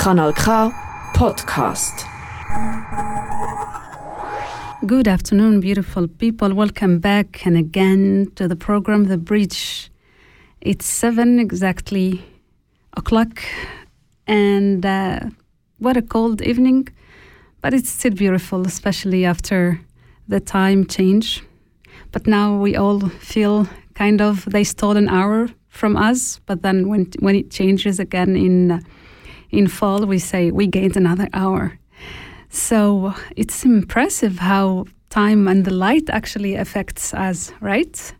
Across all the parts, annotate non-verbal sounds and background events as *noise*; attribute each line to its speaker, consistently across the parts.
Speaker 1: Kanal K Podcast.
Speaker 2: Good afternoon, beautiful people. Welcome back and again to the program The Bridge. It's seven exactly o'clock, and uh, what a cold evening, but it's still beautiful, especially after the time change. But now we all feel kind of they stole an hour from us, but then when when it changes again in in fall, we say we gained another hour. So it's impressive how time and the light actually affects us, right?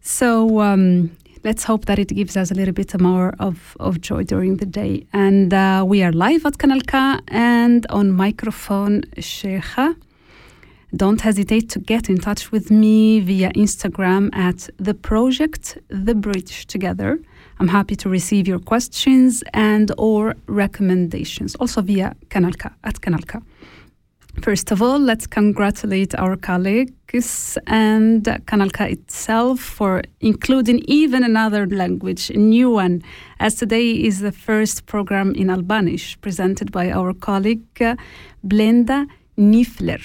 Speaker 2: So um, let's hope that it gives us a little bit more of, of joy during the day. And uh, we are live at Kanal K and on microphone Cheija. Don't hesitate to get in touch with me via Instagram at the project The Bridge Together. I'm happy to receive your questions and or recommendations, also via Kanal K, at Kanal K. First of all, let's congratulate our colleagues and Kanal K itself for including even another language, a new one, as today is the first program in Albanish presented by our colleague Blenda Nifler.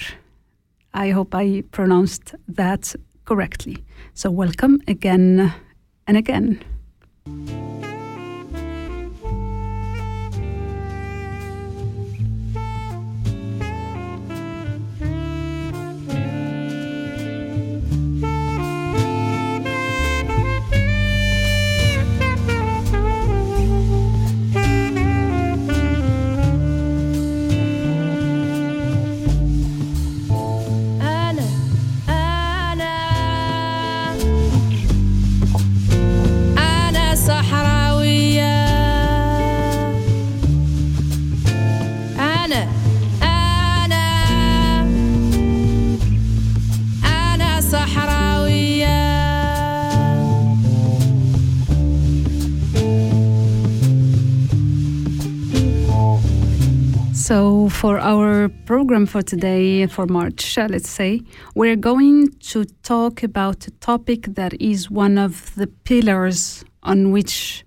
Speaker 2: I hope I pronounced that correctly. So, welcome again and again.
Speaker 3: Thank
Speaker 2: you for our program for today, for March, uh, let's say, we're going to talk about a topic that is one of the pillars on which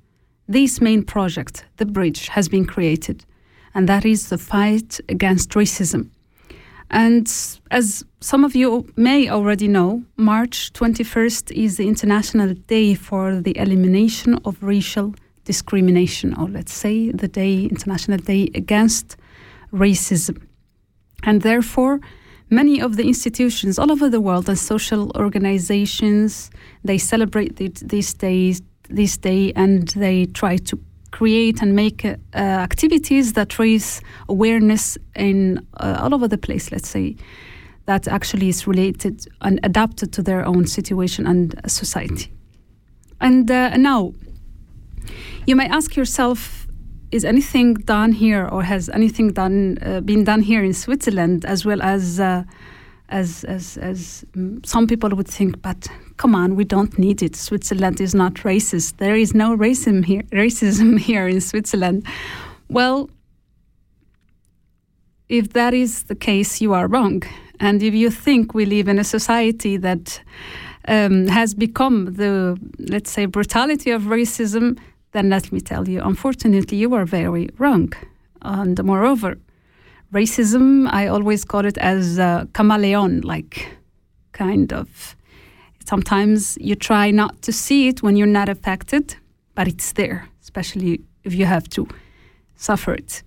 Speaker 2: this main project, the bridge, has been created, and that is the fight against racism. And as some of you may already know, March 21st is the International Day for the Elimination of Racial Discrimination, or let's say the Day, International Day Against Racism. And therefore, many of the institutions all over the world and social organizations, they celebrate th- these days, this day, and they try to create and make uh, activities that raise awareness in uh, all over the place, let's say, that actually is related and adapted to their own situation and society. And uh, now, you may ask yourself, is anything done here, or has anything done uh, been done here in Switzerland, as well as uh, as as as some people would think? But come on, we don't need it. Switzerland is not racist. There is no racism here. Racism *laughs* here in Switzerland. Well, if that is the case, you are wrong. And if you think we live in a society that um, has become the, let's say, brutality of racism, then let me tell you, unfortunately, you are very wrong. And moreover, racism, I always call it as a chameleon like kind of. Sometimes you try not to see it when you're not affected, but it's there, especially if you have to suffer it.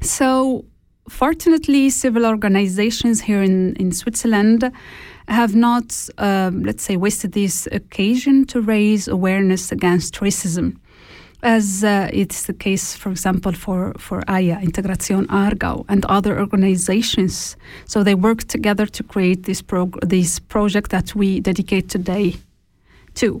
Speaker 2: So, fortunately, civil organizations here in, in Switzerland have not, um, let's say, wasted this occasion to raise awareness against racism. As uh, it's the case, for example, for, for AYA, Integración Aargau, and other organizations. So they work together to create this, prog- this project that we dedicate today to.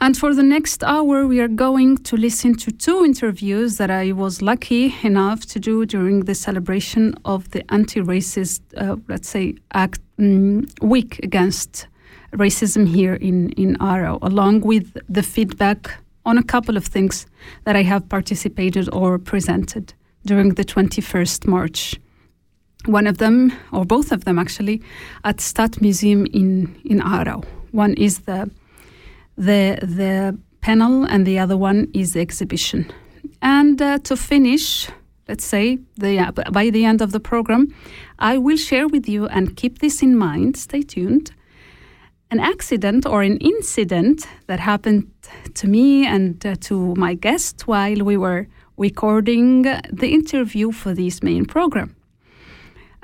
Speaker 2: And for the next hour, we are going to listen to two interviews that I was lucky enough to do during the celebration of the anti racist, uh, let's say, act, um, week against racism here in, in Aarau, along with the feedback on a couple of things that I have participated or presented during the 21st March. One of them, or both of them actually, at Stadtmuseum in, in Aarau. One is the, the, the panel, and the other one is the exhibition. And uh, to finish, let's say the, uh, by the end of the program, I will share with you and keep this in mind. Stay tuned. An accident or an incident that happened to me and uh, to my guest while we were recording the interview for this main program.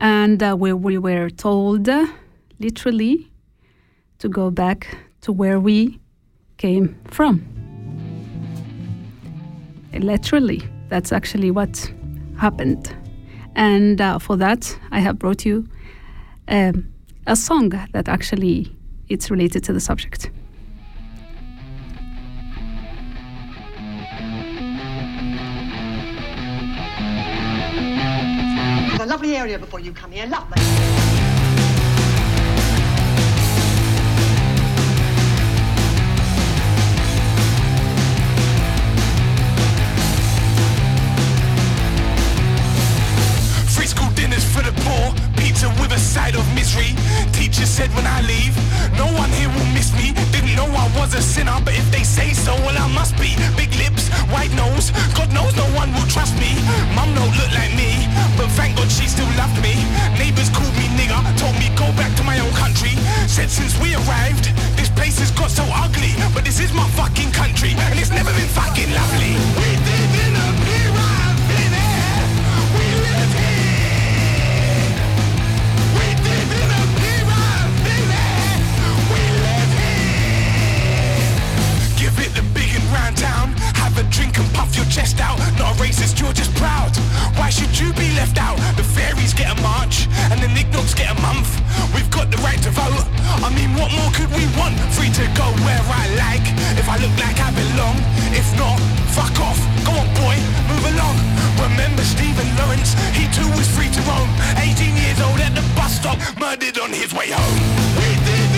Speaker 2: And uh, where we were told, uh, literally, to go back to where we came from. Literally, that's actually what happened. And uh, for that, I have brought you um, a song that actually it's related to the subject.
Speaker 4: A lovely area before you come here, lovely.
Speaker 5: Side of misery. Teacher said when I leave, no one here will miss me. Didn't know I was a sinner, but if they say so, well I must be. Big lips, white nose, God knows no one will trust me. Mum don't look like me, but thank God she still loved me. Neighbors called me nigger, told me go back to my own country. Said since we arrived, this place has got so ugly, but this is my fucking country, and it's never been fucking lovely. We live in a pyramid, we live here. Town. Have a drink and puff your chest out. Not racist, you're just proud. Why should you be left out? The fairies get a march, and the knickknacks get a month. We've got the right to vote. I mean, what more could we want? Free to go where I like. If I look like I belong. If not, fuck off. Go on, boy, move along. Remember Stephen Lawrence? He too was free to roam. 18 years old at the bus stop, murdered on his way home. We live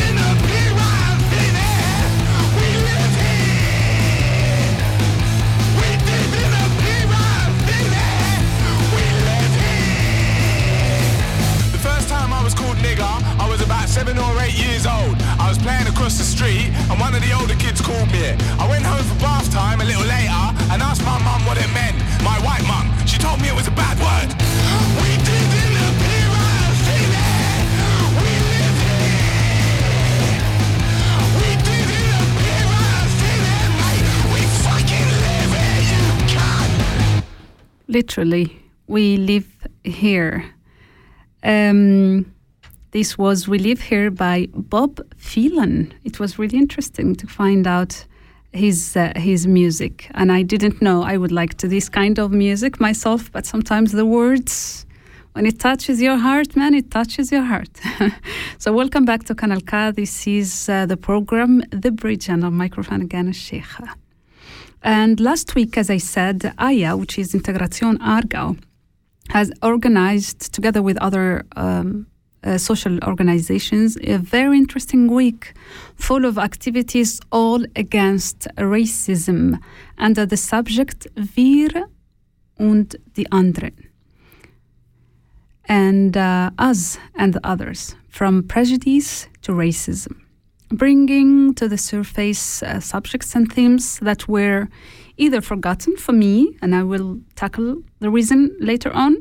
Speaker 5: first time I was called nigger, I was about seven or eight years old. I was playing across the street, and one of the older kids called me. it. I went home for bath time a little later and asked my mum what it meant. My white mum, she told me it was a bad word. We live in a pyramid. We live here. We live in a pyramid, mate. We fucking live here, you cunt.
Speaker 2: Literally, we live here. Um, this was We Live Here by Bob Vylan. It was really interesting to find out his uh, his music, and I didn't know I would like to this kind of music myself. But sometimes the words, when it touches your heart, man, it touches your heart. *laughs* so welcome back to Kanal K. This is uh, the program The Bridge, and on microphone again is Cheija. And last week, as I said, AYA, which is Integration Aargau, has organized, together with other um, uh, social organizations, a very interesting week full of activities all against racism under the subject Wir und die anderen. And uh, us and the others, from prejudice to racism bringing to the surface uh, subjects and themes that were either forgotten for me, and I will tackle the reason later on,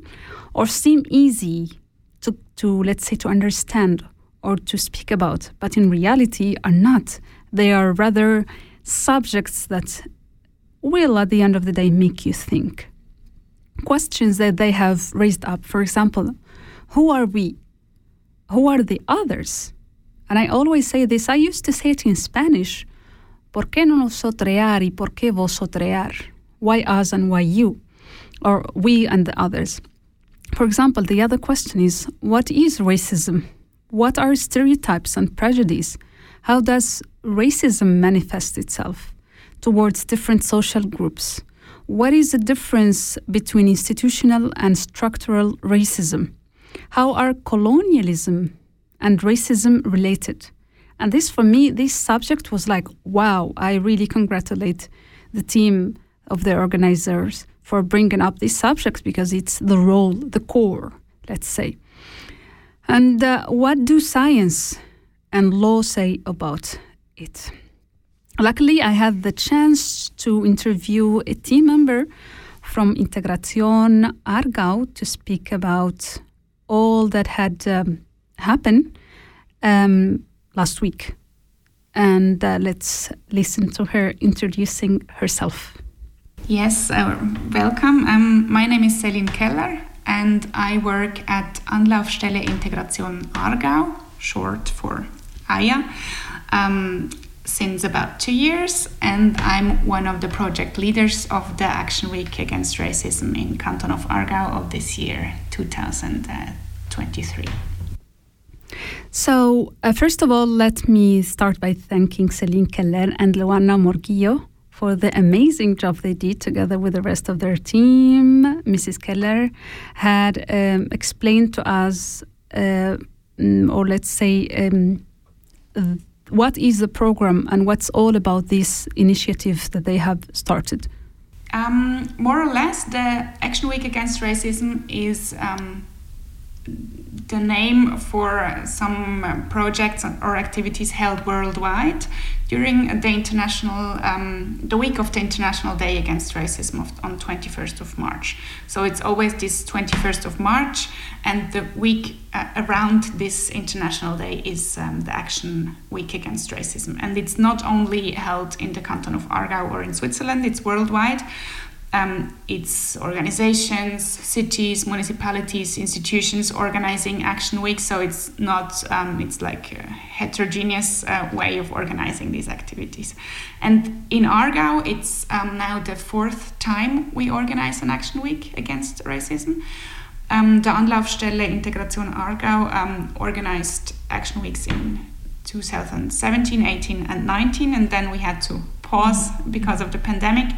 Speaker 2: or seem easy to, to let's say, to understand or to speak about, but in reality are not. They are rather subjects that will, at the end of the day, make you think. Questions that they have raised up, for example, who are we? Who are the others? And I always say this, I used to say it in Spanish. ¿Por qué no nosotrear y por qué? Why us and why you? Or we and the others. For example, the other question is what is racism? What are stereotypes and prejudice? How does racism manifest itself towards different social groups? What is the difference between institutional and structural racism? How are colonialism and racism related? And this, for me, this subject was like, wow, I really congratulate the team of the organizers for bringing up these subjects because it's the role, the core, let's say. And uh, what do science and law say about it? Luckily, I had the chance to interview a team member from Integración Aargau to speak about all that had um, happened um, last week. And uh, let's listen to her introducing herself.
Speaker 6: Yes, uh, welcome. Um, my name is Seline Keller and I work at Anlaufstelle Integration Aargau, short for AYA, um, since about two years. And I'm one of the project leaders of the Action Week Against Racism in Canton of Aargau of this year, 2023.
Speaker 2: So, uh, first of all, let me start by thanking Seline Keller and Luana Morgillo for the amazing job they did together with the rest of their team. Mrs. Keller had um, explained to us, uh, mm, or let's say, um, what is the program and what's all about this initiative that they have started.
Speaker 6: Um, more or less, the Action Week Against Racism is um, the name for some projects or activities held worldwide during the international um, the week of the international day against racism of, on 21st of march. So it's always this 21st of march and the week uh, around this international day is um, the action week against racism. And it's not only held in the canton of aargau or in switzerland it's worldwide um, it's organizations, cities, municipalities, institutions organizing Action Week. So it's not, um, it's like a heterogeneous uh, way of organizing these activities. And in Aargau, it's um, now the fourth time we organize an Action Week against racism. Um, the Anlaufstelle Integration Aargau um, organized Action Weeks in 2017, 18, and 19, and then we had to pause because of the pandemic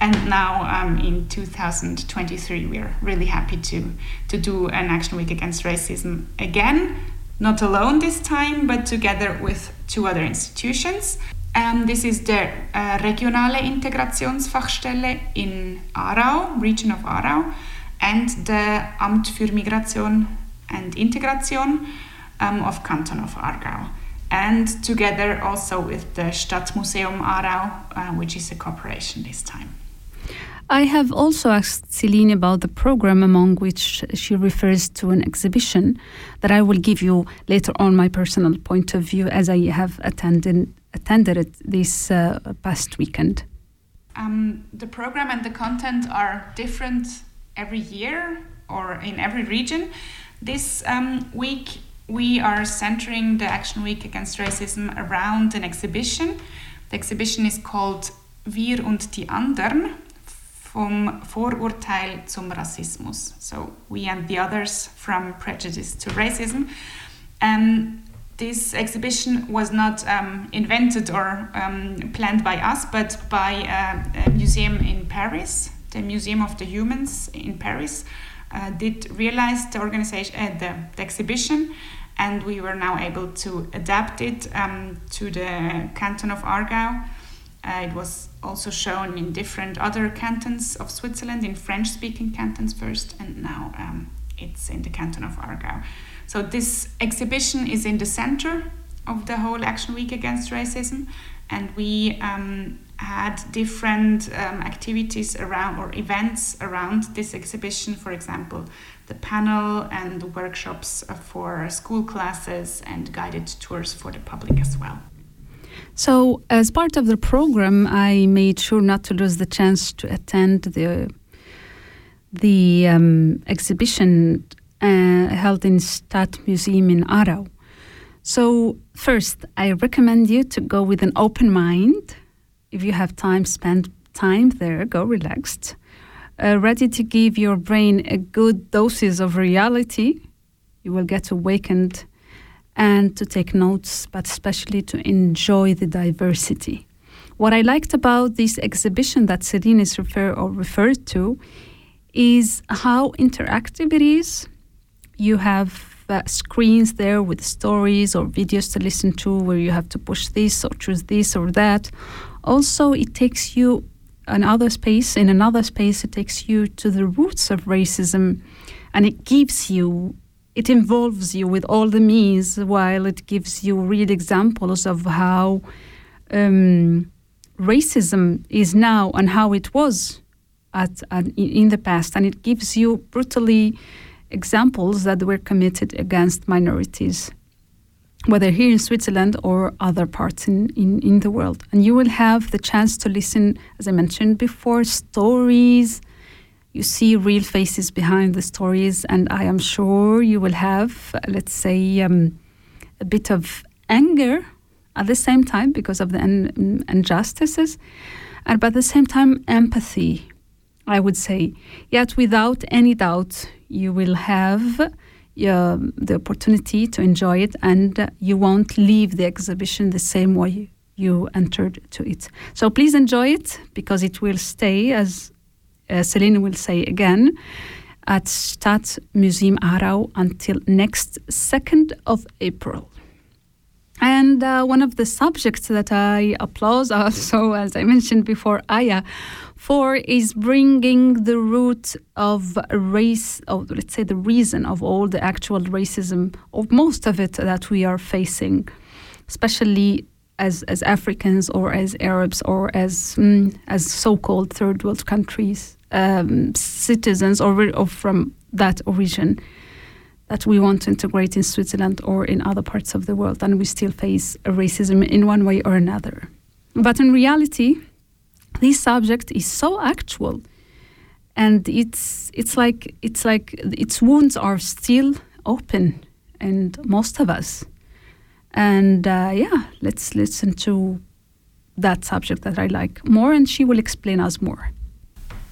Speaker 6: and now um, in 2023 we're really happy to to do an action week against racism again. Not alone this time but together with two other institutions. Um, this is the uh, regionale integrationsfachstelle in Aarau region of Aarau and the Amt für Migration and Integration um, of Canton of Aargau. And together also with the Stadtmuseum Aarau, uh, which is a cooperation this time.
Speaker 2: I have also asked Seline about the program, among which she refers to an exhibition that I will give you later on my personal point of view as I have attended attended it this uh, past weekend.
Speaker 6: Um, the program and the content are different every year or in every region. This um, week we are centering the Action Week Against Racism around an exhibition. The exhibition is called Wir und die Andern vom Vorurteil zum Rassismus. So we and the others from prejudice to racism. Um, this exhibition was not um, invented or um, planned by us, but by a, a, museum in Paris, the Museum of the Humans in Paris, uh, did realize the organization, uh, the, the, exhibition, and we were now able to adapt it um, to the canton of Aargau. Uh, it was also shown in different other cantons of Switzerland, in French speaking cantons first, and now um, it's in the canton of Aargau. So, this exhibition is in the center of the whole Action Week Against Racism, and we um, had different um, activities around or events around this exhibition, for example, the panel and workshops for school classes and guided tours for the public as well.
Speaker 2: So, as part of the program, I made sure not to lose the chance to attend the the um, exhibition uh, held in Stadt Museum in Aarau. So, first, I recommend you to go with an open mind. If you have time, spend time there, go relaxed, uh, ready to give your brain a good doses of reality. You will get awakened and to take notes, but especially to enjoy the diversity. What I liked about this exhibition that Seline is refer or referred to is how interactive it is. You have uh, screens there with stories or videos to listen to where you have to push this or choose this or that. Also, it takes you another space, in another space, it takes you to the roots of racism and it gives you it involves you with all the means while it gives you real examples of how um, racism is now and how it was at, at in the past, and it gives you brutally examples that were committed against minorities, whether here in Switzerland or other parts in, in, in the world. And you will have the chance to listen, as I mentioned before, stories. You see real faces behind the stories, and I am sure you will have, let's say, um, a bit of anger at the same time because of the injustices, and but at the same time, empathy, I would say. Yet, without any doubt, you will have uh, the opportunity to enjoy it, and you won't leave the exhibition the same way you entered to it. So please enjoy it because it will stay, as uh, Seline will say again, at Stadtmuseum Aarau until next 2nd of April. And uh, one of the subjects that I applaud also, as I mentioned before, Aya, for is bringing the root of race, of let's say the reason of all the actual racism, of most of it that we are facing, especially as, as Africans or as Arabs or as mm, as so-called third world countries um, citizens or, or from that origin that we want to integrate in Switzerland or in other parts of the world, and we still face racism in one way or another. But in reality, this subject is so actual, and it's it's like it's like its wounds are still open, and most of us. And uh, yeah, let's listen to that subject that I like more, and she will explain us more.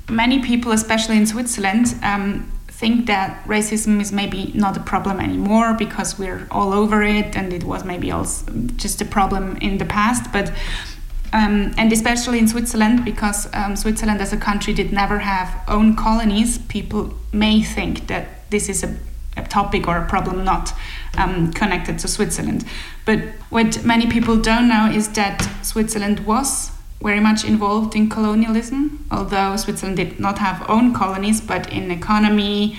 Speaker 6: Many people, especially in Switzerland, um, think that racism is maybe not a problem anymore because we're all over it and it was maybe also just a problem in the past. But um, and especially in Switzerland because um, Switzerland as a country did never have own colonies people may think that this is a, a topic or a problem not um, connected to Switzerland. But what many people don't know is that Switzerland was very much involved in colonialism, although Switzerland did not have own colonies, but in economy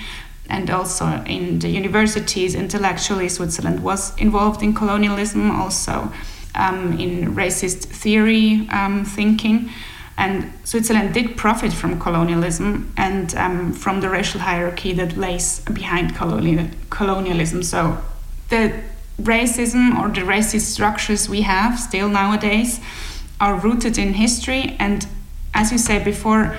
Speaker 6: and also in the universities, intellectually, Switzerland was involved in colonialism, also um, in racist theory um, thinking. And Switzerland did profit from colonialism and um, from the racial hierarchy that lays behind colonial, colonialism. So the racism or the racist structures we have still nowadays are rooted in history. And as you said before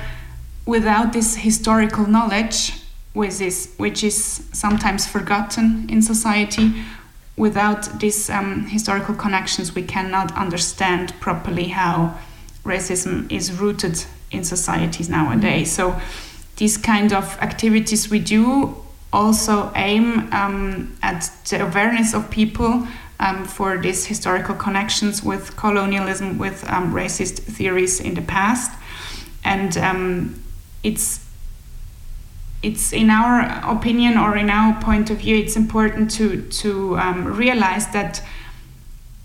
Speaker 6: without this historical knowledge which is, which is sometimes forgotten in society without these um, historical connections we cannot understand properly how racism is rooted in societies nowadays. So these kind of activities we do also aim um, at the awareness of people um, for these historical connections with colonialism, with um, racist theories in the past, and um, it's it's in our opinion or in our point of view, it's important to to um, realize that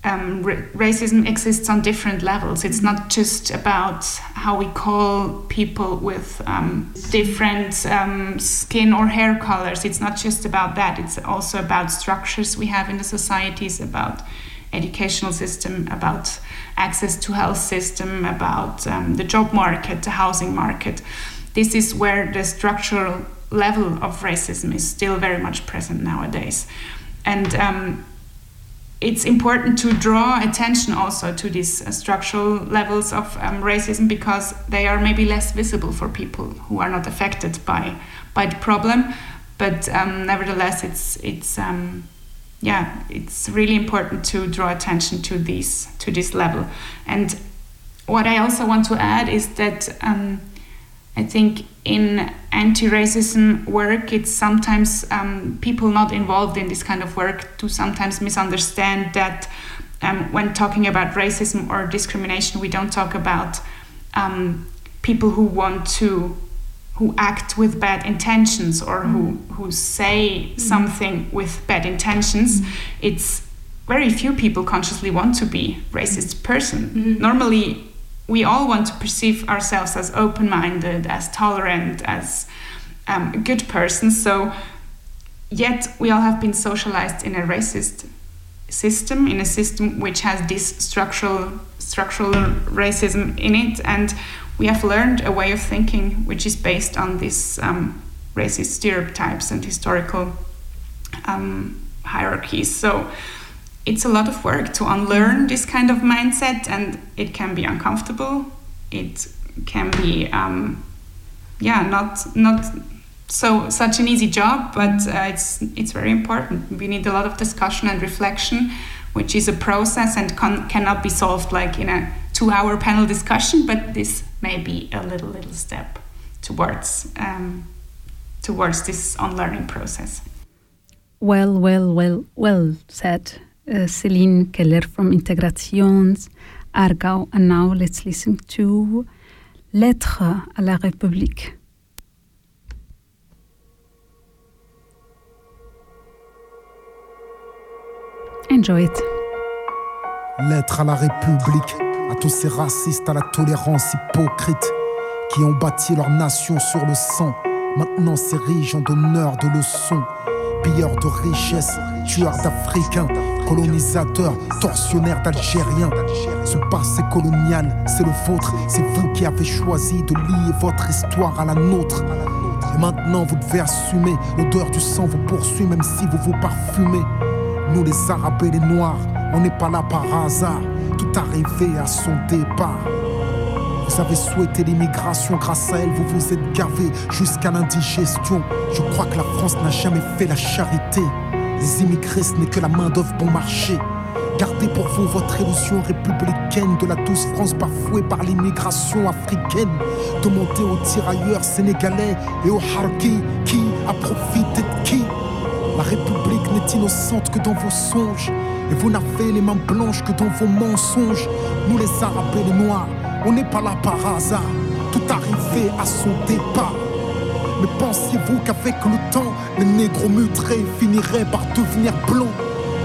Speaker 6: um, racism exists on different levels. It's not just about how we call people with um, different um, skin or hair colors. It's not just about that. It's also about structures we have in the societies, about educational system, about access to health system, about um, the job market, the housing market. This is where the structural level of racism is still very much present nowadays. And um, it's important to draw attention also to these uh, structural levels of um, racism because they are maybe less visible for people who are not affected by by the problem. But um, nevertheless it's it's um, yeah it's really important to draw attention to these to this level. And what I also want to add is that um, I think in anti-racism work, it's sometimes um, people not involved in this kind of work to sometimes misunderstand that um, when talking about racism or discrimination, we don't talk about um, people who want to who act with bad intentions or who who say mm. something with bad intentions. Mm. It's very few people consciously want to be racist person. Mm. Normally we all want to perceive ourselves as open minded, as tolerant, as um, good persons. So, yet we all have been socialized in a racist system, in a system which has this structural structural racism in it, and we have learned a way of thinking which is based on these um, racist stereotypes and historical um, hierarchies. So it's a lot of work to unlearn this kind of mindset, and it can be uncomfortable. It can be, um, yeah, not not so such an easy job, but uh, it's it's very important. We need a lot of discussion and reflection, which is a process and con- cannot be solved like in a two-hour panel discussion. But this may be a little little step towards um, towards this unlearning process.
Speaker 2: Well, well, well, well said, Celine Keller from Integrations Aargau. And now let's listen to Lettre à la République. Enjoy it.
Speaker 7: Lettre à la République, à tous ces racistes, à la tolérance hypocrite, qui ont bâti leur nation sur le sang, maintenant s'érigent en donneurs de leçons, pilleurs de richesses, tueurs d'Africains, colonisateurs, tortionnaires d'Algériens. Ce passé colonial, c'est le vôtre, c'est vous qui avez choisi de lier votre histoire à la nôtre. Et maintenant vous devez assumer, l'odeur du sang vous poursuit même si vous vous parfumez. Nous les Arabes et les Noirs, on n'est pas là par hasard, tout arrivé à son départ. Vous avez souhaité l'immigration, grâce à elle, vous vous êtes gavé jusqu'à l'indigestion. Je crois que la France n'a jamais fait la charité. Les immigrés, ce n'est que la main-d'œuvre bon marché. Gardez pour vous votre illusion républicaine de la douce France bafouée par l'immigration africaine. Demandez aux tirailleurs sénégalais et aux harkis qui a profité de qui. La République n'est innocente que dans vos songes. Et vous n'avez les mains blanches que dans vos mensonges. Nous les Arabes et les Noirs, on n'est pas là par hasard. Tout arrivé à son départ. Mais pensiez-vous qu'avec le temps, les négros mutrés finiraient par devenir blancs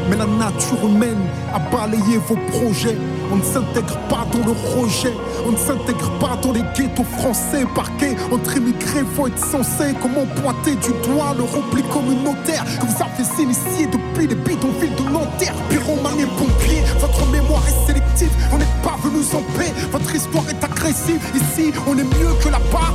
Speaker 7: Mais la nature humaine a balayé vos projets. On ne s'intègre pas dans le rejet. On ne s'intègre pas dans les ghettos français. Parqués entre immigrés, faut être censé. Comment pointer du doigt le repli communautaire que vous avez initié depuis les bidonvilles de Nanterre. Pyromane et pompiers, votre mémoire est sélective. On n'est pas venus en paix. Votre histoire est agressive. Ici, on est mieux que là-bas.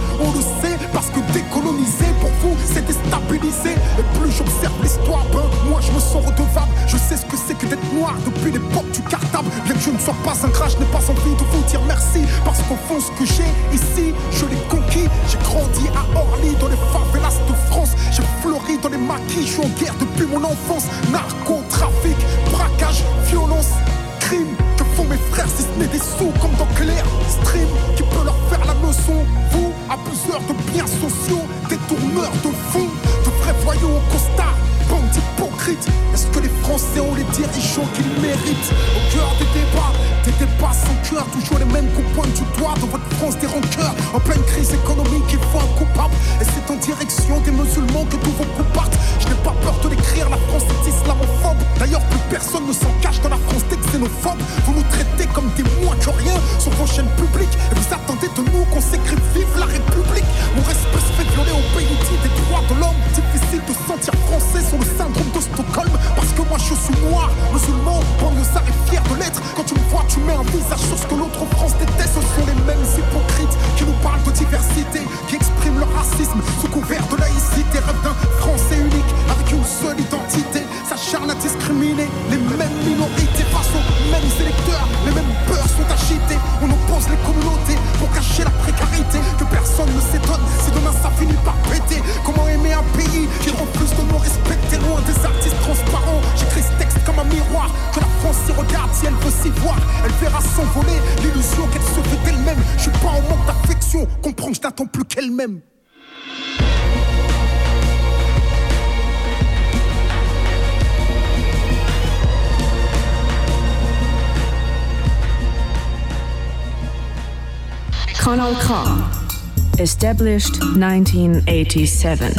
Speaker 1: Kanal K. Established 1987.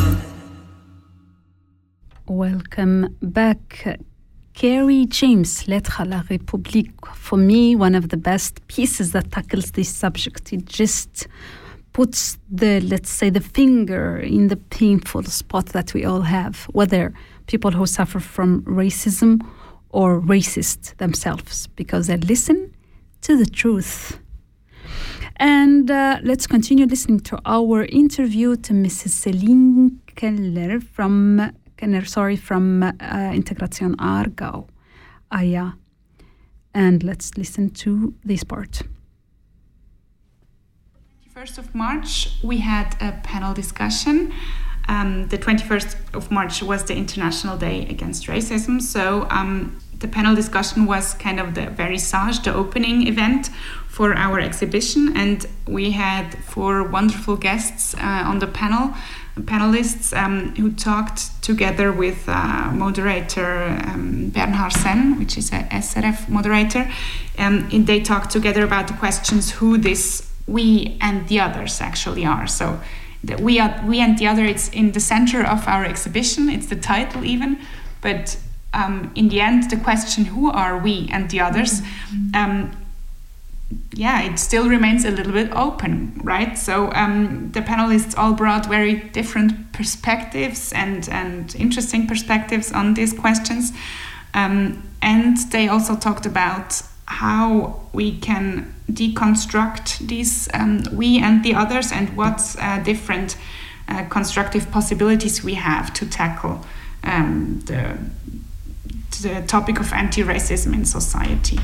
Speaker 2: Welcome back. Kery James, Lettre à la République. For me, one of the best pieces that tackles this subject. It just puts the, let's say, the finger in the painful spot that we all have, whether people who suffer from racism or racist themselves, because they listen to the truth. And uh, let's continue listening to our interview to Mrs. Seline Keller from Kenner, sorry, from uh, Integration Aargau, Aya. And let's listen to this part.
Speaker 6: 21st of March, we had a panel discussion. Um, the 21st of March was the International Day Against Racism. So um, the panel discussion was kind of the very vernissage, the opening event for our exhibition. And we had four wonderful guests uh, on the panel, panelists um, who talked together with uh, moderator um, Bernhard Sen, which is a SRF moderator. Um, and they talked together about the questions who this we and the others actually are. So the we are we and the other. It's in the center of our exhibition. It's the title even, but um, in the end, the question who are we and the others. Um, yeah, it still remains a little bit open, right? So um, the panelists all brought very different perspectives and, and interesting perspectives on these questions. Um, and they also talked about how we can deconstruct these um, we and the others and what uh, different uh, constructive possibilities we have to tackle um, the, the topic of anti-racism in society.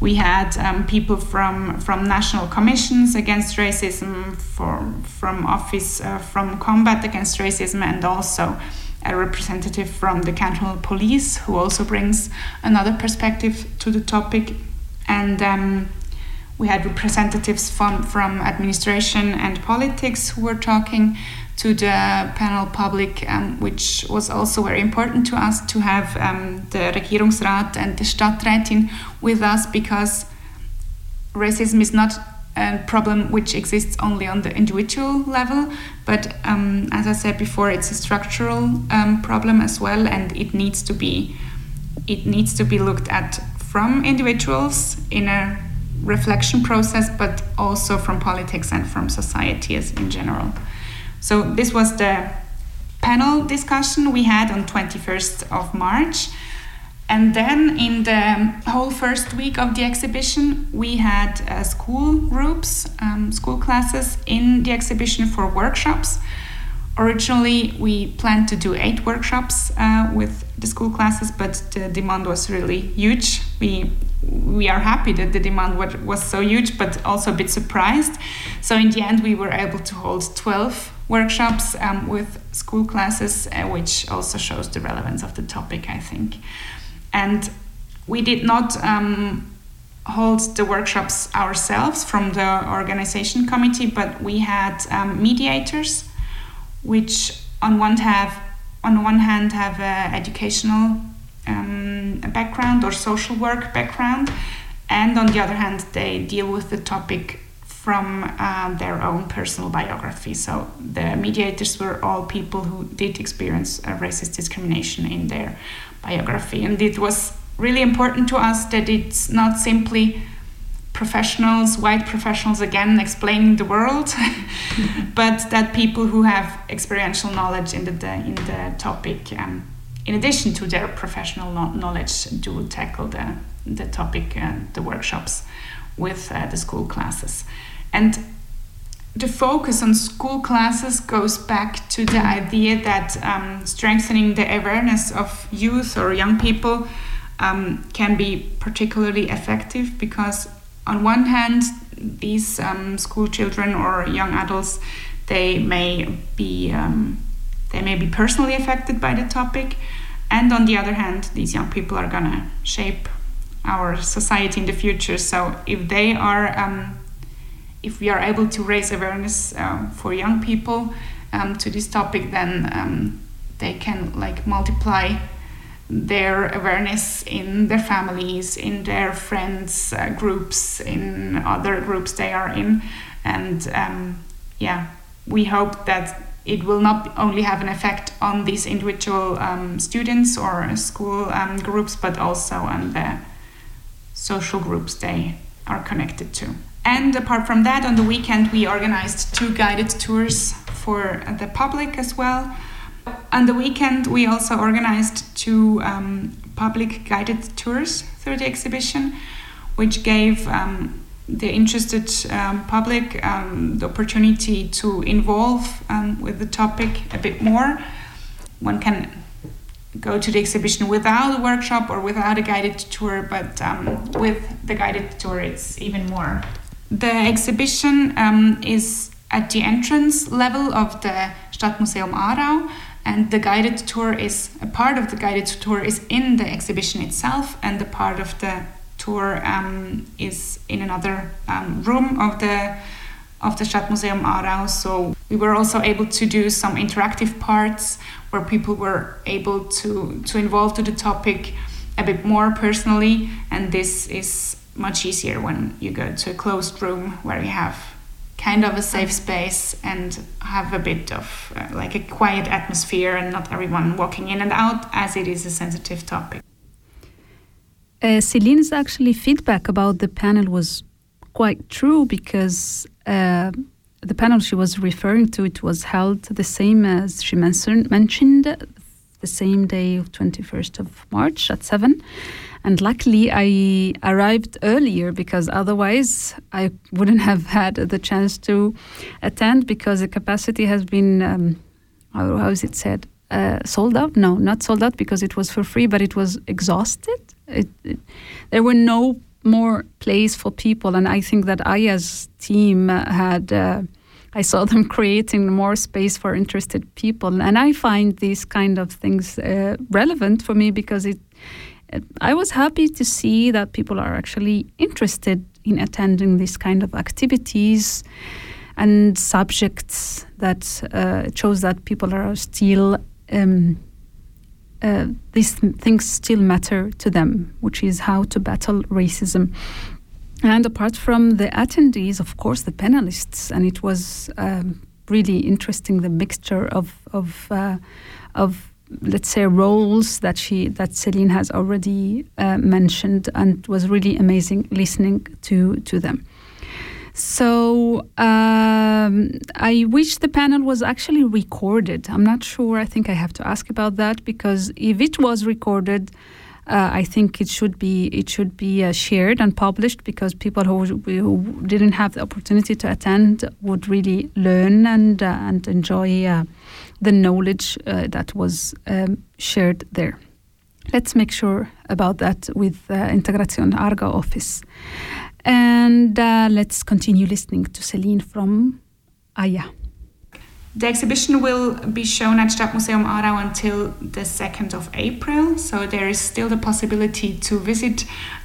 Speaker 6: We had um, people from, from national commissions against racism, from, from office uh, from combat against racism, and also a representative from the cantonal police who also brings another perspective to the topic. And um, we had representatives from, from administration and politics who were talking to the panel public, um, which was also very important to us to have um, the Regierungsrat and the Stadträtin with us because racism is not a problem which exists only on the individual level, but um, as I said before, it's a structural um, problem as well, and it needs to be it needs to be looked at from individuals in a reflection process, but also from politics and from society as in general. So this was the panel discussion we had on 21st of March. And then in the whole first week of the exhibition, we had uh, school groups, um, school classes in the exhibition for workshops. Originally, we planned to do eight workshops uh, with the school classes, but the demand was really huge. We we are happy that the demand was, was so huge, but also a bit surprised. So in the end, we were able to hold 12 workshops um, with school classes, uh, which also shows the relevance of the topic, I think. And we did not um, hold the workshops ourselves from the organization committee, but we had um, mediators, which on one have on one hand have an educational um, background or social work background, and on the other hand, they deal with the topic from uh, their own personal biography. So the mediators were all people who did experience uh, racist discrimination in their biography, and it was really important to us that it's not simply professionals, white professionals again explaining the world, *laughs* but that people who have experiential knowledge in the, the in the topic um, in addition to their professional knowledge, do tackle the, the topic and the workshops with uh, the school classes. And the focus on school classes goes back to the idea that um, strengthening the awareness of youth or young people um, can be particularly effective because, on one hand, these um, school children or young adults they may be um, they may be personally affected by the topic, and on the other hand, these young people are gonna shape our society in the future. So if they are, um, if we are able to raise awareness uh, for young people um, to this topic, then um, they can like multiply their awareness in their families, in their friends uh, groups, in other groups they are in, and um, yeah, we hope that it will not only have an effect on these individual um, students or school um, groups, but also on the social groups they are connected to. And apart from that, on the weekend we organized two guided tours for the public as well. On the weekend, we also organized two um, public guided tours through the exhibition, which gave um, the interested um, public um, the opportunity to involve um, with the topic a bit more. One can go to the exhibition without a workshop or without a guided tour, but um, with the guided tour, it's even more. The exhibition um, is at the entrance level of the Stadtmuseum Aarau, and the guided tour is a part of the guided tour is in the exhibition itself, and the part of the tour um, is in another um, room of the of the Stadtmuseum Aarau. So we were also able to do some interactive parts where people were able to to involve to the topic a bit more personally, and this is much easier when you go to a closed room where you have kind of a safe space and have a bit of uh, like a quiet atmosphere and not everyone walking in and out as it is a sensitive topic.
Speaker 2: Uh, Seline's actually feedback about the panel was quite true because uh, the panel she was referring to it was held the same as she mentioned mentioned the same day of 21st of March at 7 and luckily I arrived earlier because otherwise I wouldn't have had the chance to attend because the capacity has been um, how, is it said? Uh, sold out? No not sold out because it was for free but it was exhausted. It, it, there were no more place for people. And I think that Aya's team had uh, I saw them *laughs* creating more space for interested people. And I find these kind of things uh, relevant for me because it I was happy to see that people are actually interested in attending these kind of activities and subjects that uh, shows that people are still um, uh, these things still matter to them, which is how to battle racism. And apart from the attendees, of course, the panelists, and it was um, really interesting the mixture of of uh, of let's say roles that she that Seline has already uh, mentioned and was really amazing listening to to them. So um, I wish the panel was actually recorded. I'm not sure. I think I have to ask about that because if it was recorded, uh, I think it should be it should be uh, shared and published because people who, who didn't have the opportunity to attend would really learn and uh, and enjoy uh, the knowledge uh, that was um, shared there. Let's make sure about that with uh, Integrazione Aargau office. And let's continue listening to Seline from Aya.
Speaker 6: The exhibition will be shown at Stadtmuseum Aarau until the 2nd of April, so there is still the possibility to visit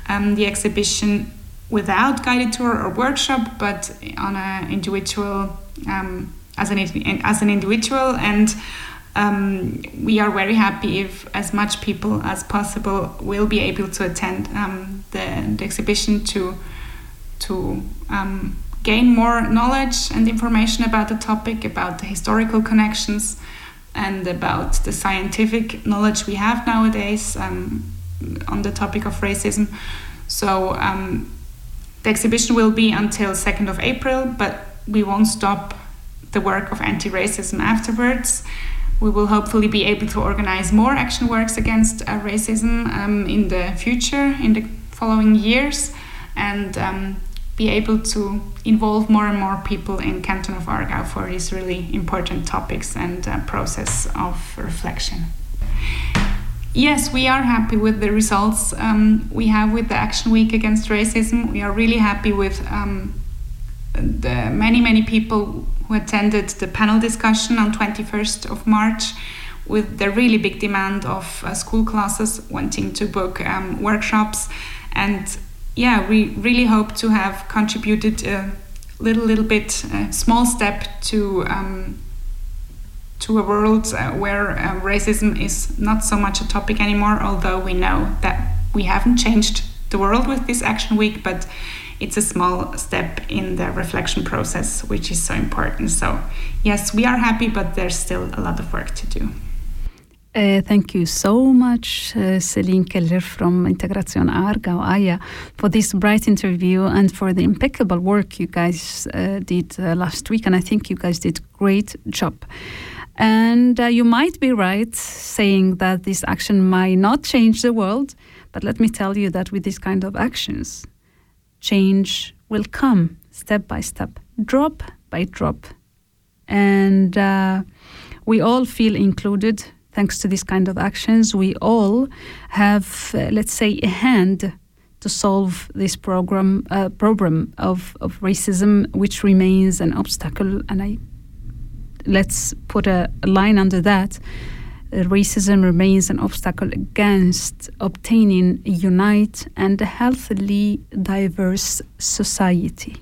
Speaker 6: um, the exhibition without guided tour or workshop, but on an individual, um, as an as an individual, and um, we are very happy if as much people as possible will be able to attend um, the, the exhibition to to um, gain more knowledge and information about the topic, about the historical connections, and about the scientific knowledge we have nowadays um, on the topic of racism. So um, the exhibition will be until 2nd of April, but we won't stop the work of anti-racism afterwards. We will hopefully be able to organize more action works against uh, racism um, in the future, in the following years, and um, be able to involve more and more people in Canton of Aargau for these really important topics and uh, process of reflection. Yes, we are happy with the results um, we have with the Action Week Against Racism. We are really happy with um, the many, many people who attended the panel discussion on 21st of March with the really big demand of uh, school classes wanting to book um, workshops and yeah, we really hope to have contributed a little, little bit, a small step to um, to a world uh, where uh, racism is not so much a topic anymore. Although we know that we haven't changed the world with this Action Week, but it's a small step in the reflection process, which is so important. So, yes, we are happy, but there's still a lot of work to do.
Speaker 2: Uh, thank you so much, uh, Seline Keller from Integration Aargau, AYA, for this bright interview and for the impeccable work you guys uh, did last week. And I think you guys did great job. And you might be right saying that this action might not change the world, but let me tell you that with this kind of actions, change will come step by step, drop by drop. And we all feel included thanks to these kind of actions. We all have, uh, let's say, a hand to solve this program uh, problem of, of racism, which remains an obstacle. And I let's put a, a line under that. Uh, racism remains an obstacle against obtaining a unite and a healthily diverse society.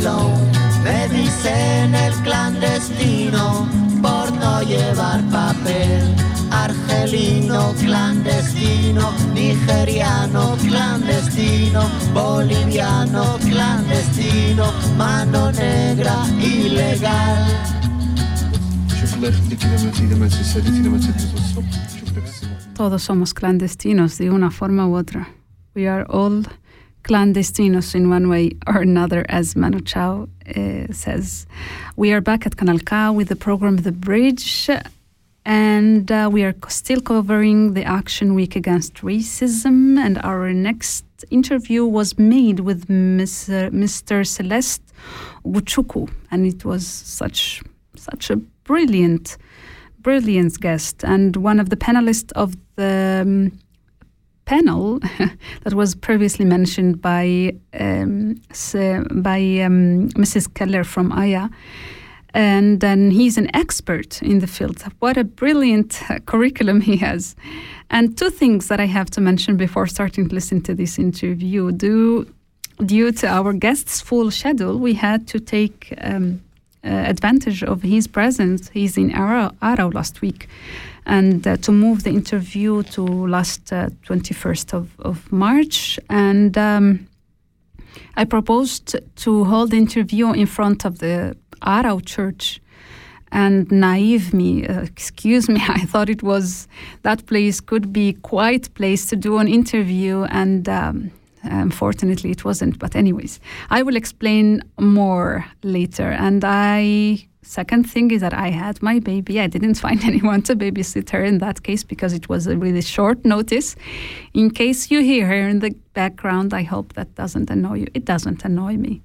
Speaker 8: Me dicen el clandestino por no llevar papel. Argelino clandestino, nigeriano clandestino, boliviano clandestino, mano negra ilegal.
Speaker 2: Todos somos clandestinos de una forma u otra. We are all clandestinos in one way or another, as Manu Chao uh, says. We are back at Kanal K with the program The Bridge, and uh, we are still covering the Action Week Against Racism. And our next interview was made with Mr. Mr. Celeste Ugochukwu, and it was such such a brilliant, brilliant guest, and one of the panelists of the. Um, panel *laughs* that was previously mentioned by um, by um, Mrs. Keller from Aya. And then he's an expert in the field. What a brilliant *laughs* curriculum he has. And two things that I have to mention before starting to listen to this interview. Do, due to our guest's full schedule, we had to take um, uh, advantage of his presence. He's in Aarau, Aarau last week and uh, to move the interview to last uh, 21st of, of March. And um, I proposed to hold the interview in front of the Aarau church. And naive me, uh, excuse me, *laughs* I thought it was that place could be quite place to do an interview, and um, unfortunately it wasn't. But anyways, I will explain more later. And I second thing is that I had my baby. I didn't *laughs* find anyone to babysit her in that case because it was a really short notice. In case you hear her in the background, I hope that doesn't annoy you. It doesn't annoy me.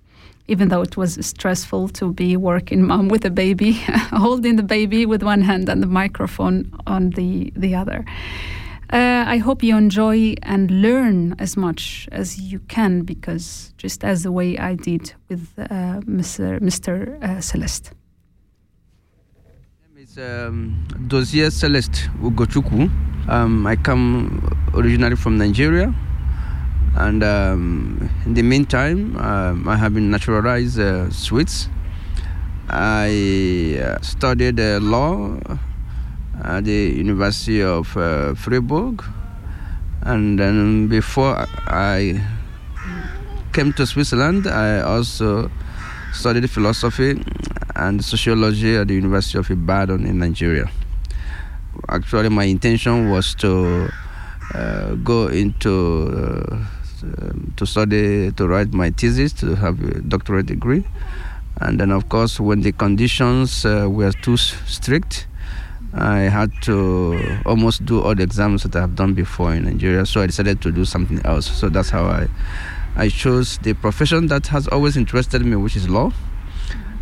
Speaker 2: Even though it was stressful to be working *laughs* mom with a baby, *laughs* holding the baby with one hand and the microphone on the, the other. Uh, I hope you enjoy and learn as much as you can because just as the way I did with uh, Mr. Mr. Uh, Celeste.
Speaker 9: Um, Dozier Celeste Ugochukwu. Um, I come originally from Nigeria, and um, in the meantime, um, I have been naturalized uh, Swiss. I uh, studied uh, law at the University of uh, Freiburg, and then before I came to Switzerland, I also studied philosophy and sociology at the University of Ibadan in Nigeria. Actually, my intention was to uh, go into uh, um, to study to write my thesis to have a doctorate degree, and then of course when the conditions uh, were too strict. I had to almost do all the exams that I've done before in Nigeria, so I decided to do something else. So that's how I, I chose the profession that has always interested me, which is law.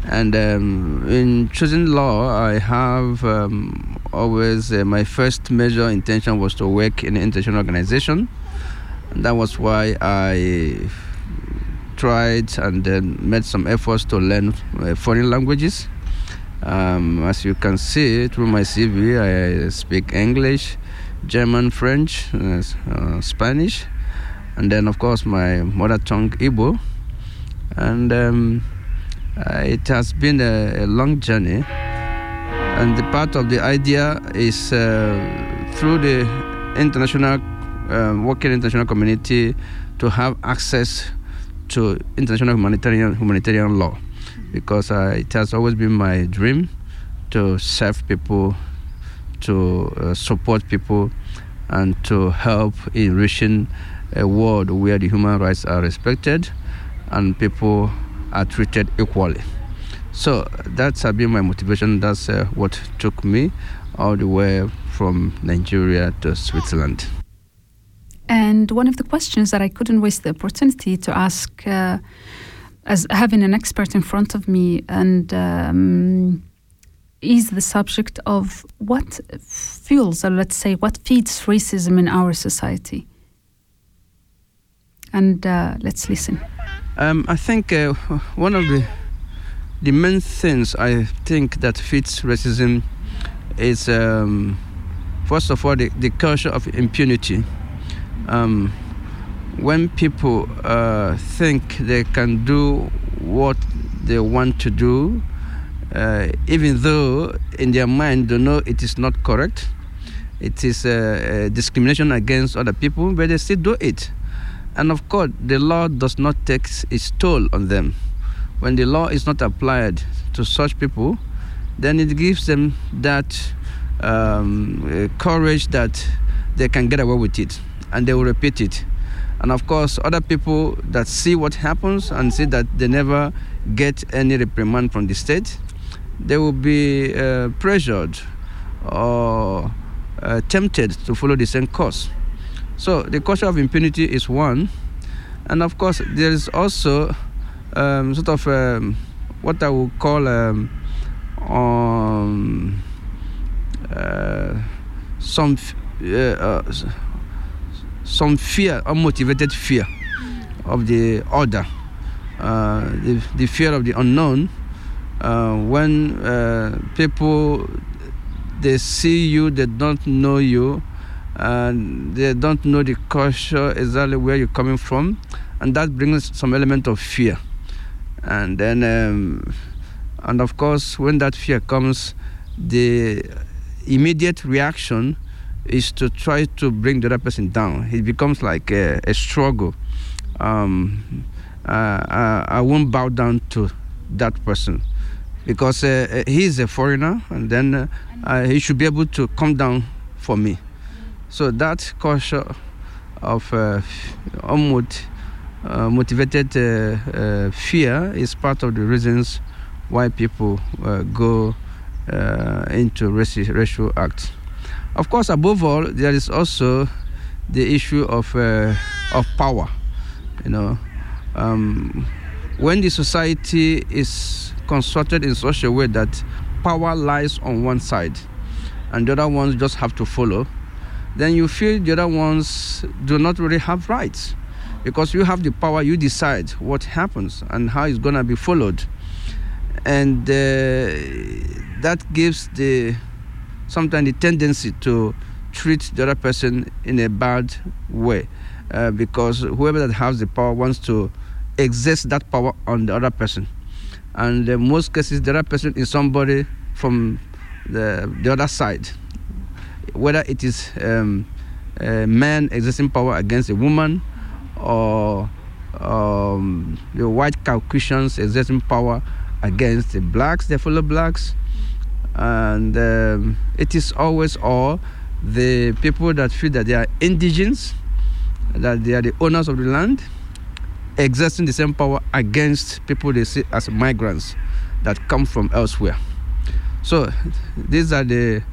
Speaker 9: And um, in choosing law, I have um, always uh, my first major intention was to work in an international organization. And that was why I tried and then made some efforts to learn uh, foreign languages. Um, as you can see through my CV, I speak English, German, French, uh, uh, Spanish, and then, of course, my mother tongue, Igbo. And um, uh, it has been a, a, long journey. And the part of the idea is uh, through the international, uh, working international community to have access to international humanitarian, humanitarian law because uh, it has always been my dream to serve people, to support people, and to help in reaching a world where the human rights are respected and people are treated equally. So that's been my motivation. That's uh, what took me all the way from Nigeria to Switzerland.
Speaker 2: And one of the questions that I couldn't waste the opportunity to ask uh, as having an expert in front of me and um, is the subject of what fuels or let's say what feeds racism in our society and uh, let's listen
Speaker 9: um, i think uh, one of the the main things i think that feeds racism is um, first of all the, the culture of impunity um, when people uh, think they can do what they want to do, uh, even though in their mind they know it is not correct, it is uh, discrimination against other people, but they still do it. And of course, the law does not take its toll on them. When the law is not applied to such people, then it gives them that um, courage that they can get away with it and they will repeat it and of course other people that see what happens and see that they never get any reprimand from the state they will be uh, pressured or uh, tempted to follow the same course so the culture of impunity is one and of course there is also um, sort of um, what i would call um, um, uh, some some fear, unmotivated fear of the other, uh, the, the fear of the unknown. Uh, when uh, people they see you, they don't know you, and they don't know the culture exactly where you're coming from, and that brings some element of fear. And then, um, and of course, when that fear comes, the immediate reaction is to try to bring the other person down. It becomes like a, a struggle. Um, uh, I, I, won't bow down to that person because uh, he's a foreigner, and then uh, he should be able to come down for me. So that culture of uh, unmot, uh, motivated uh, fear is part of the reasons why people go into racial, racial acts. Of course, above all, there is also the issue of uh, of power. You know, um, when the society is constructed in such a way that power lies on one side, and the other ones just have to follow, then you feel the other ones do not really have rights, because you have the power. You decide what happens and how it's gonna be followed, and uh, that gives the sometimes the tendency to treat the other person in a bad way. Uh, because whoever that has the power wants to exert that power on the other person. And in most cases the other person is somebody from the, the other side, whether it is um, a man exerting power against a woman or um, the white Caucasians exerting power against the blacks, the fellow blacks, and um, it is always all the people that feel that they are indigenous, that they are the owners of the land, exerting the same power against people they see as migrants that come from elsewhere. So these are the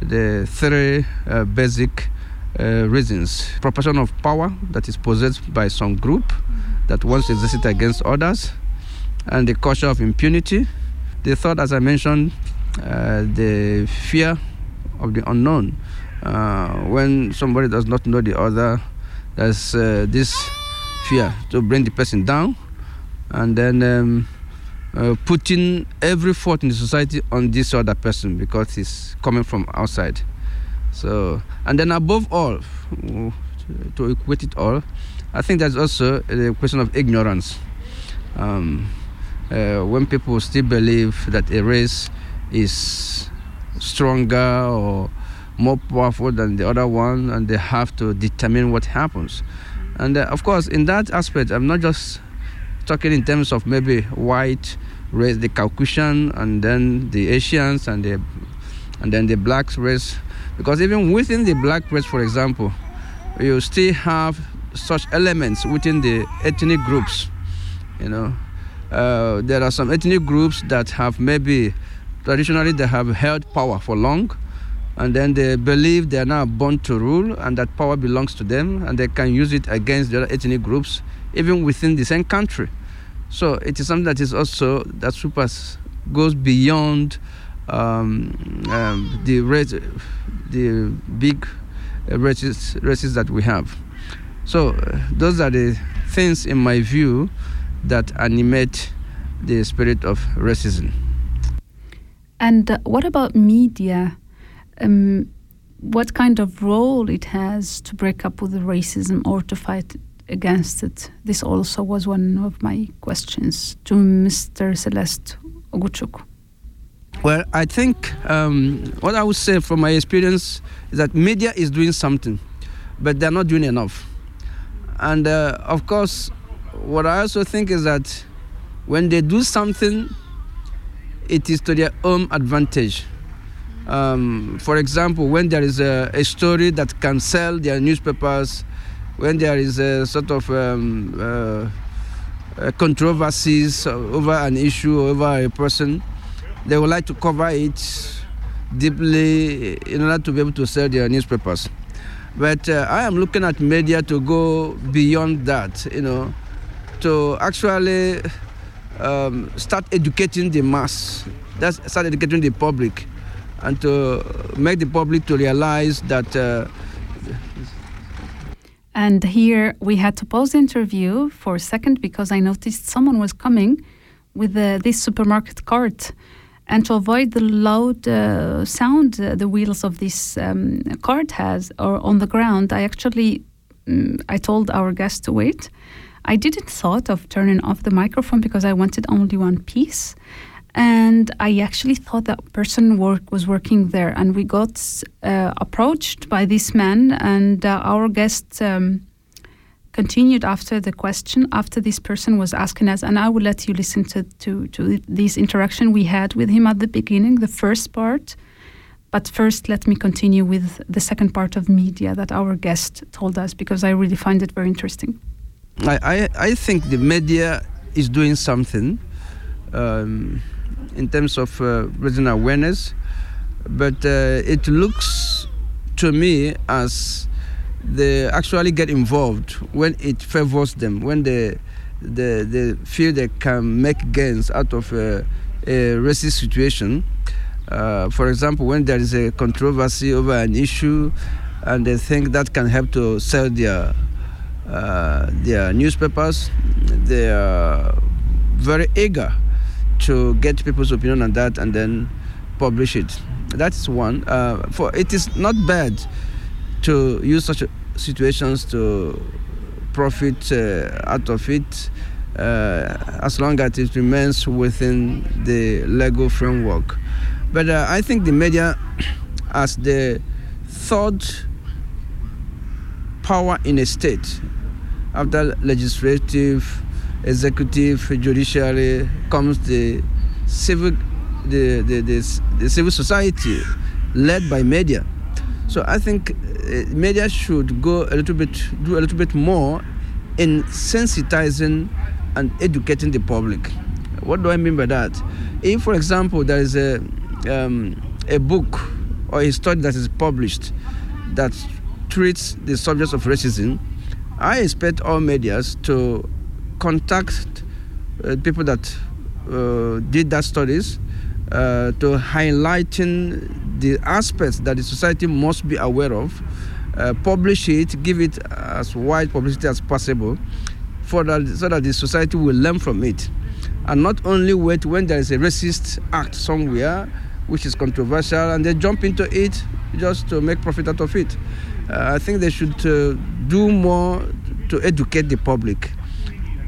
Speaker 9: the three uh, basic uh, reasons: proportion of power that is possessed by some group that wants to exert it against others, and the culture of impunity. The third, as I mentioned, uh, the fear of the unknown. Uh, when somebody does not know the other, there's uh, this fear to bring the person down, and then um, uh, putting every fault in the society on this other person because he's coming from outside. So, and then above all, to equate it all, I think there's also a question of ignorance. Um, uh, when people still believe that a race is stronger or more powerful than the other one, and they have to determine what happens. And uh, of course, in that aspect, I'm not just talking in terms of maybe white race, the Caucasian, and then the Asians, and the and then the black race, because even within the black race, for example, you still have such elements within the ethnic groups. You know, uh, there are some ethnic groups that have maybe traditionally they have held power for long, and then they believe they are now born to rule, and that power belongs to them, and they can use it against the other ethnic groups, even within the same country. So it is something that is also that super goes beyond um, um, the the big races races that we have. So uh, those are the things, in my view, that animate the spirit of racism.
Speaker 2: And uh, what about media? Um, what kind of role it has to break up with the racism or to fight against it? This also was one of my questions to Mr. Celeste Ugochukwu.
Speaker 9: Well, I think um, what I would say from my experience is that media is doing something, but they're not doing enough. And uh, of course, what I also think is that when they do something, it is to their own advantage. Um, for example, when there is a, a, story that can sell their newspapers, when there is a sort of um, uh, controversies over an issue, over a person, they would like to cover it deeply in order to be able to sell their newspapers. But uh, I am looking at media to go beyond that, you know, to actually um, start educating the mass, that's start educating the public, and to make the public to realize that. Uh,
Speaker 2: and here we had to pause the interview for a second because I noticed someone was coming with uh, this supermarket cart. And to avoid the loud uh, sound uh, the wheels of this um, cart has or on the ground, I actually um, I told our guest to wait. I didn't thought of turning off the microphone because I wanted only one piece. And I actually thought that person work was working there, and we got uh, approached by this man, and uh, our guest um, continued after the question, after this person was asking us, and I will let you listen to, to, to this interaction we had with him at the beginning, the first part. But first, let me continue with the second part of media that our guest told us, because I really find it very interesting.
Speaker 9: I, I, I think the media is doing something um, in terms of uh, raising awareness, but uh, it looks to me as they actually get involved when it favors them, when they, they, they feel they can make gains out of a, a racist situation. Uh, for example, when there is a controversy over an issue and they think that can help to sell their, uh, their newspapers, they are very eager to get people's opinion on that and then publish it. That's one. Uh, for it is not bad to use such situations to profit uh, out of it. uh, as long as it remains within the legal framework. But uh, I think the media, *clears throat* as the third power in a state, after legislative, executive, judiciary, comes the civil, the, the, the, the civil society led by media. So I think uh, media should go a little bit, do a little bit more in sensitizing and educating the public. What do I mean by that? If, for example, there is a, um, a book or a study that is published that treats the subjects of racism, I expect all medias to contact uh, people that uh, did that studies uh, to highlighting the aspects that the society must be aware of, uh, publish it, give it as wide publicity as possible, for that, so that the society will learn from it, and not only wait when there is a racist act somewhere, which is controversial, and they jump into it just to make profit out of it. Uh, I think they should uh, do more to educate the public,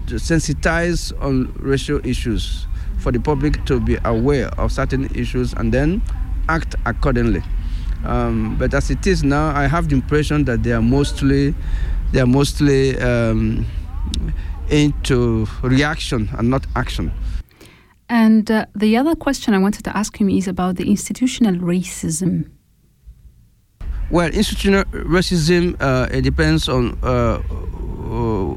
Speaker 9: to sensitize on racial issues for the public to be aware of certain issues and then act accordingly. Um, but as it is now, I have the impression that they are mostly they are mostly um, into reaction and not action.
Speaker 2: And uh, the other question I wanted to ask him is about the institutional racism.
Speaker 9: Well, institutional racism uh, it depends on uh,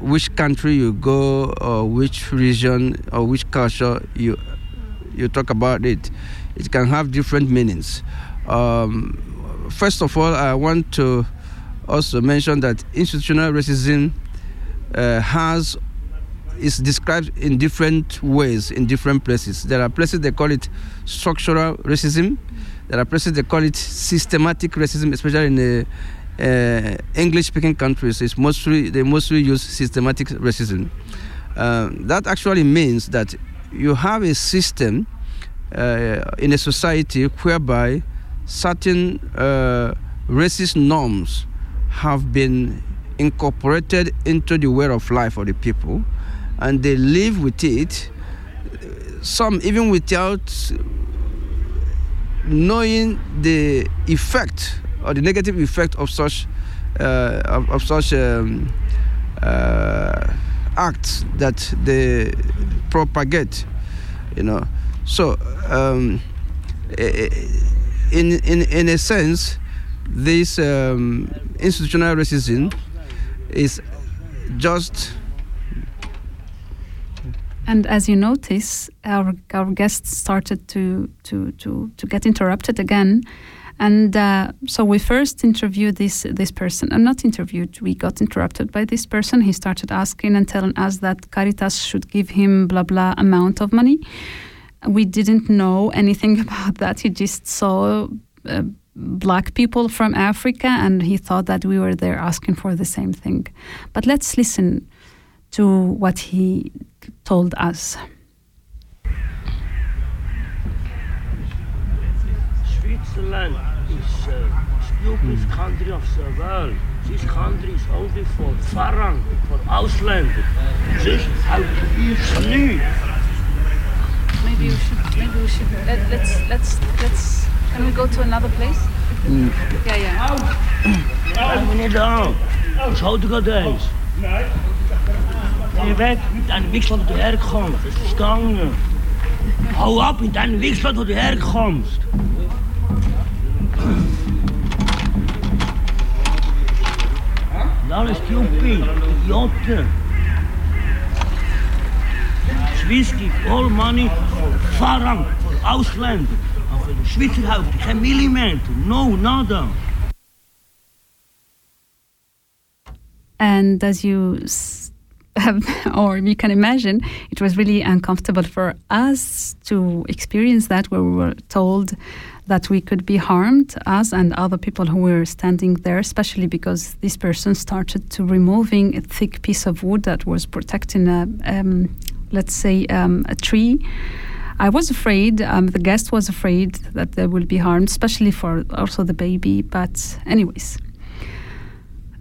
Speaker 9: which country you go, or which region, or which culture you you talk about it. It can have different meanings. Um, first of all, I want to also mention that institutional racism uh, has is described in different ways in different places. There are places they call it structural racism. There are places they call it systematic racism, especially in the uh, English-speaking countries. It's mostly they mostly use systematic racism. Uh, that actually means that you have a system uh, in a society whereby certain uh, racist norms have been incorporated into the way of life of the people and they live with it some even without knowing the effect or the negative effect of such uh, of, of, such um, uh, acts that they propagate you know. So um, in, in in a sense this um, institutional racism is just
Speaker 2: and as you notice, our our guests started to to to to get interrupted again, and uh, so we first interviewed this this person, and not interviewed. We got interrupted by this person. He started asking and telling us that Caritas should give him blah blah amount of money. We didn't know anything *laughs* about that. He just saw. Uh, black people from Africa, and he thought that we were there asking for the same thing. But let's listen to what he told us.
Speaker 10: Switzerland is uh, stupidest mm. country of the world. This country is only for foreign, for Ausländer. This how sleep.
Speaker 2: Maybe we should. Maybe we should. Let, let's let's let's. Can we go to another place?
Speaker 10: Mm.
Speaker 2: Ja, ja.
Speaker 10: Oh, meneer Daan, schau dir gerade eins. Je weet, in deinem Wichsland, wo du herkommst. Das ist gegangen. Hau ab in wo du herkommst. Alles stupid, Idioten. Gibt all money Farang, Ausländer. Aber die Schweizer Hälfte, kein no, nada.
Speaker 2: And as you *laughs* or you can imagine, it was really uncomfortable for us to experience that, where we were told that we could be harmed, us and other people who were standing there, especially because this person started to removing a thick piece of wood that was protecting a, um, let's say, um, a tree. I was afraid, um, the guest was afraid that they will be harmed, especially for also the baby. But, anyways.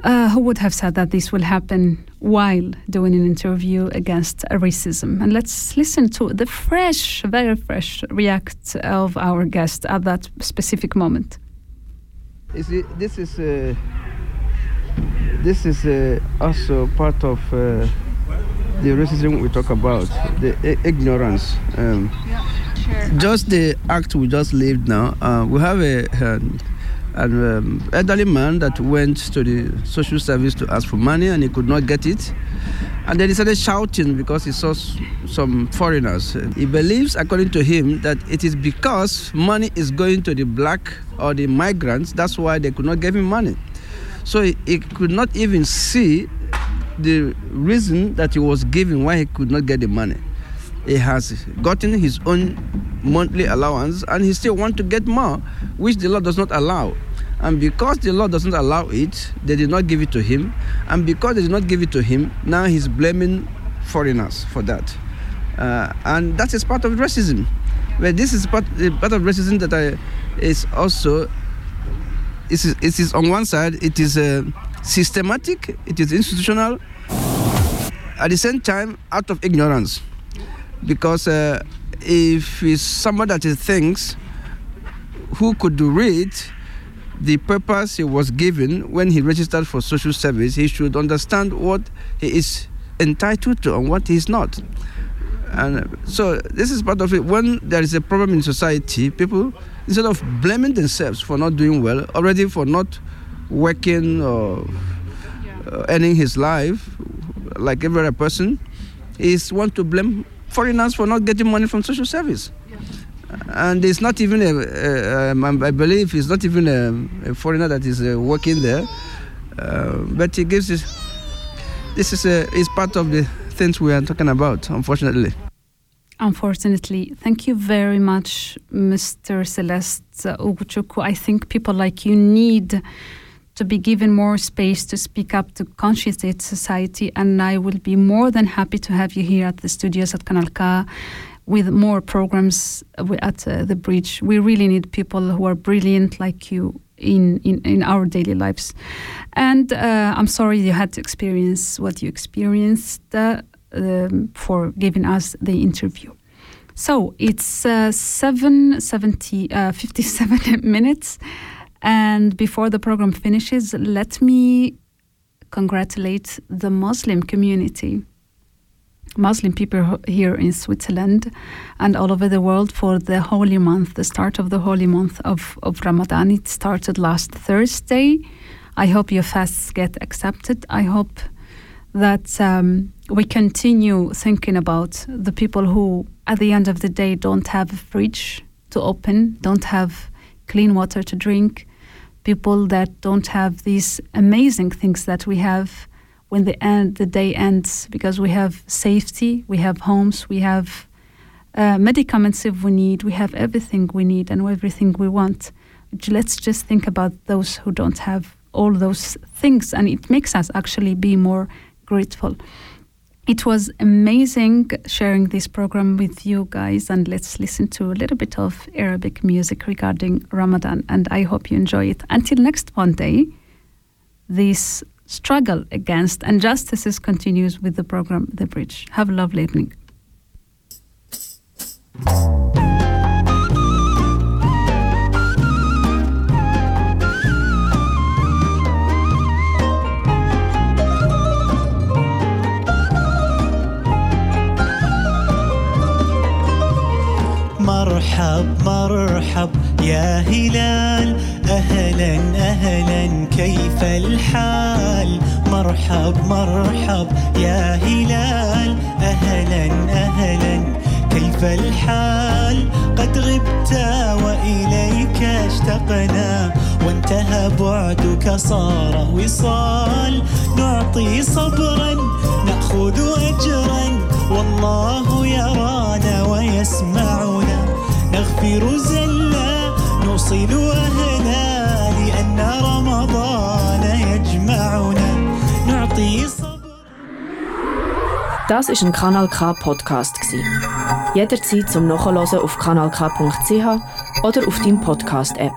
Speaker 2: Uh, who would have said that this will happen while doing an interview against racism? And let's listen to the fresh, very fresh react of our guest at that specific moment.
Speaker 9: You see, this is uh, this is uh, also part of uh, the racism we talk about, the i- ignorance. Um, just the act we just lived now. Uh, we have a um, an um, elderly man that went to the social service to ask for money and he could not get it. And then he started shouting because he saw some foreigners. He believes, according to him, that it is because money is going to the black or the migrants, that's why they could not give him money. So he, he could not even see the reason that he was giving why he could not get the money. He has gotten his own monthly allowance and he still want to get more, which the law does not allow. And because the law doesn't allow it, they did not give it to him. And because they did not give it to him, now he's blaming foreigners for that. Uh, and that is part of racism. But this is part, uh, part of racism that I, is also it is, it is on one side it is uh, systematic it is institutional at the same time out of ignorance because uh, if it's somebody that he thinks who could read the purpose he was given when he registered for social service he should understand what he is entitled to and what he is not. And so this is part of it. When there is a problem in society people instead of blaming themselves for not doing well already for not working or uh, earning his life like every other person is want to blame foreigners for not getting money from social service and it's not even a, a, um, I believe it's not even a, a foreigner that is uh, working there, uh, but it gives this. This is a, is part of the things we are talking about, unfortunately.
Speaker 2: Unfortunately, thank you very much, Mr. Celeste Ugochukwu. I think people like you need to be given more space to speak up to conscientize society, and I will be more than happy to have you here at the studios at Kanal with more programs uh, at uh, the bridge. We really need people who are brilliant like you in, in, in our daily lives. And uh, I'm sorry you had to experience what you experienced uh, um, for giving us the interview. So it's uh, 7 70, uh, 57 *laughs* minutes. And before the program finishes, let me congratulate the Muslim community. Muslim people here in Switzerland and all over the world for the holy month, the start of the holy month of, of Ramadan. It started last Thursday. I hope your fasts get accepted. I hope that um, we continue thinking about the people who, at the end of the day, don't have a fridge to open, don't have clean water to drink, people that don't have these amazing things that we have when the end the day ends because we have safety, we have homes, we have uh, medicaments if we need, we have everything we need and everything we want. Let's just think about those who don't have all those things, and it makes us actually be more grateful. It was amazing sharing this program with you guys, and let's listen to a little bit of Arabic music regarding Ramadan, and I hope you enjoy it. Until next Monday, this struggle against injustices continues with the program The Bridge. Have a lovely evening.
Speaker 11: مرحب مرحب. يا هلال أهلا أهلا. كيف الحال؟ مرحب مرحب. يا هلال أهلا أهلا. كيف الحال؟ قد غبت وإليك اشتقنا. وانتهى بعدك صار وصال. نعطي صبرا نأخذ أجرا. والله يرانا ويسمعنا. نغفر زلا نوصل أهلا لأن رمضان يجمعنا نعطي صبرا
Speaker 12: Das ist ein Kanal K Podcast gsi. Jederzeit zum Nachhören auf kanalk.ch oder auf deinem Podcast App.